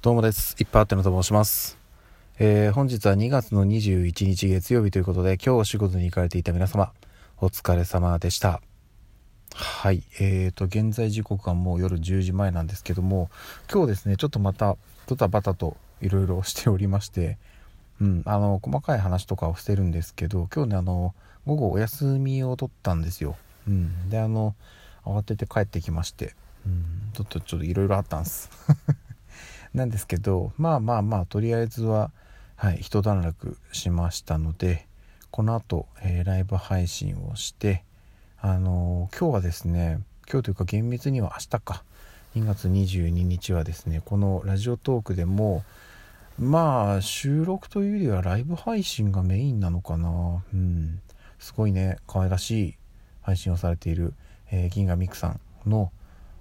どうもです。いっぱいあってのと申します。えー、本日は2月の21日月曜日ということで、今日お仕事に行かれていた皆様、お疲れ様でした。はい。えーと、現在時刻はもう夜10時前なんですけども、今日ですね、ちょっとまた、ドタバタといろいろしておりまして、うん、あの、細かい話とかをしてるんですけど、今日ね、あの、午後お休みを取ったんですよ。うん。で、あの、慌てて帰ってきまして、うん、ちょっとちょっといろいろあったんです。なんですけど、まあまあまあ、とりあえずは、はい、一段落しましたので、この後、えー、ライブ配信をして、あのー、今日はですね、今日というか厳密には明日か、2月22日はですね、このラジオトークでも、まあ、収録というよりはライブ配信がメインなのかな。うん。すごいね、可愛らしい配信をされている、えー、銀河ミクさんの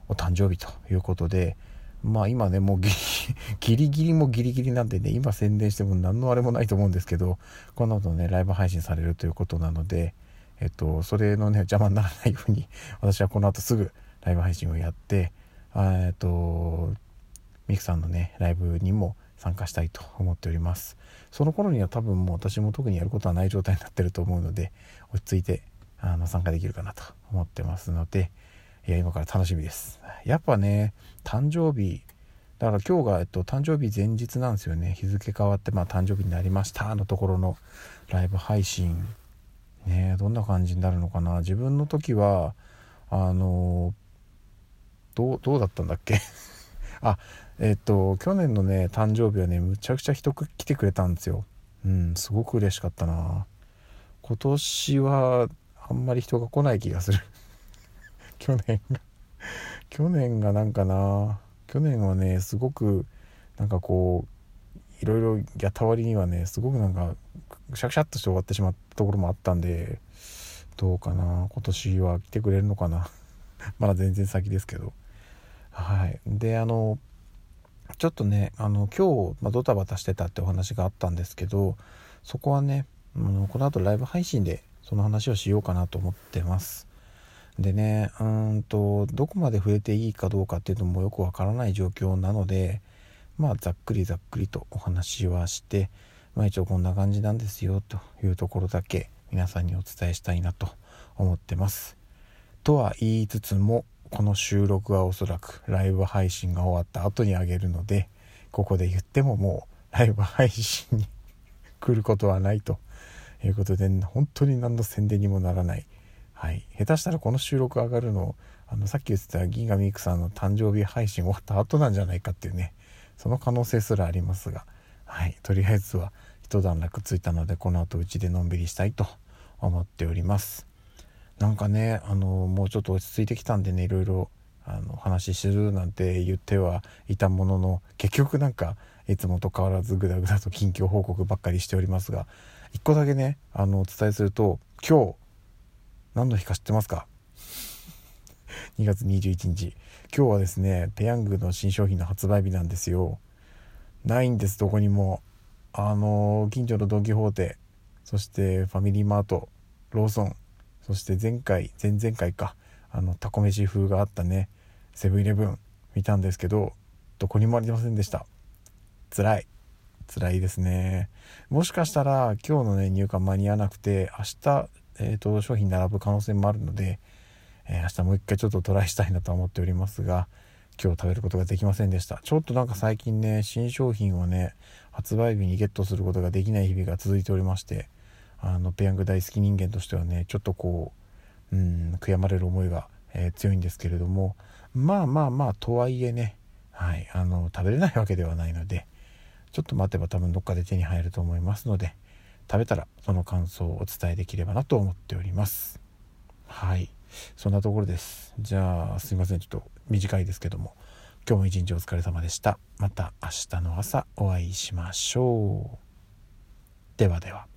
お誕生日ということで、まあ今ね、もうギリ ギリギリもギリギリなんでね、今宣伝しても何のあれもないと思うんですけど、この後ね、ライブ配信されるということなので、えっと、それのね、邪魔にならないように、私はこの後すぐライブ配信をやって、えっと、ミクさんのね、ライブにも参加したいと思っております。その頃には多分もう私も特にやることはない状態になってると思うので、落ち着いてあの参加できるかなと思ってますので、いや、今から楽しみです。やっぱね、誕生日、だから今日が、えっと、誕生日前日なんですよね。日付変わって、まあ、誕生日になりましたのところのライブ配信。ねどんな感じになるのかな。自分の時は、あの、どう、どうだったんだっけ？あ、えっと、去年のね、誕生日はね、むちゃくちゃ人来てくれたんですよ。うん、すごく嬉しかったな。今年は、あんまり人が来ない気がする 去年が 去年がなんかな去年はねすごくなんかこういろいろやった割にはねすごくなんかシャクシャッとして終わってしまったところもあったんでどうかな今年は来てくれるのかな。まだ全然先ですけど。はい。であのちょっとねあの今日、まあ、ドタバタしてたってお話があったんですけどそこはねあのこの後ライブ配信でその話をしようかなと思ってます。でねうんとどこまで触れていいかどうかっていうのもよくわからない状況なのでまあざっくりざっくりとお話はしてまあ一応こんな感じなんですよというところだけ皆さんにお伝えしたいなと思ってます。とは言いつつもこの収録はおそらくライブ配信が終わった後にあげるのでここで言ってももうライブ配信に 来ることはないということで本当に何の宣伝にもならないはい、下手したらこの収録上がるのあのさっき言ってた銀河ミクさんの誕生日配信終わった後なんじゃないかっていうね。その可能性すらありますが、はい、とりあえずは一段落ついたのでこの後うちでのんびりしたいと思っております。なんかねあのもうちょっと落ち着いてきたんでねいろいろあの話するなんて言ってはいたものの結局なんかいつもと変わらずグダグダと近況報告ばっかりしておりますが一個だけねあのお伝えすると今日何の日か知ってますか？2月21日。今日はですねペヤングの新商品の発売日なんですよ。ないんですどこにも。あの近所のドン・キホーテそしてファミリーマートローソンそして前回前々回か。あのタコ飯風があったねセブンイレブン見たんですけどどこにもありませんでした。辛い。辛いですね。もしかしたら今日のね入荷間に合わなくて明日えーと、商品並ぶ可能性もあるので、えー、明日もう一回ちょっとトライしたいなと思っておりますが今日食べることができませんでした。ちょっとなんか最近ね新商品をね発売日にゲットすることができない日々が続いておりましてあのペヤング大好き人間としてはねちょっとこううん悔やまれる思いが、えー、強いんですけれどもまあまあまあとはいえねはいあの食べれないわけではないのでちょっと待てば多分どっかで手に入ると思いますので食べたらその感想をお伝えできればなと思っております。はい。そんなところです。じゃあすいません。ちょっと短いですけども。今日も一日お疲れ様でした。また明日の朝お会いしましょう。ではでは。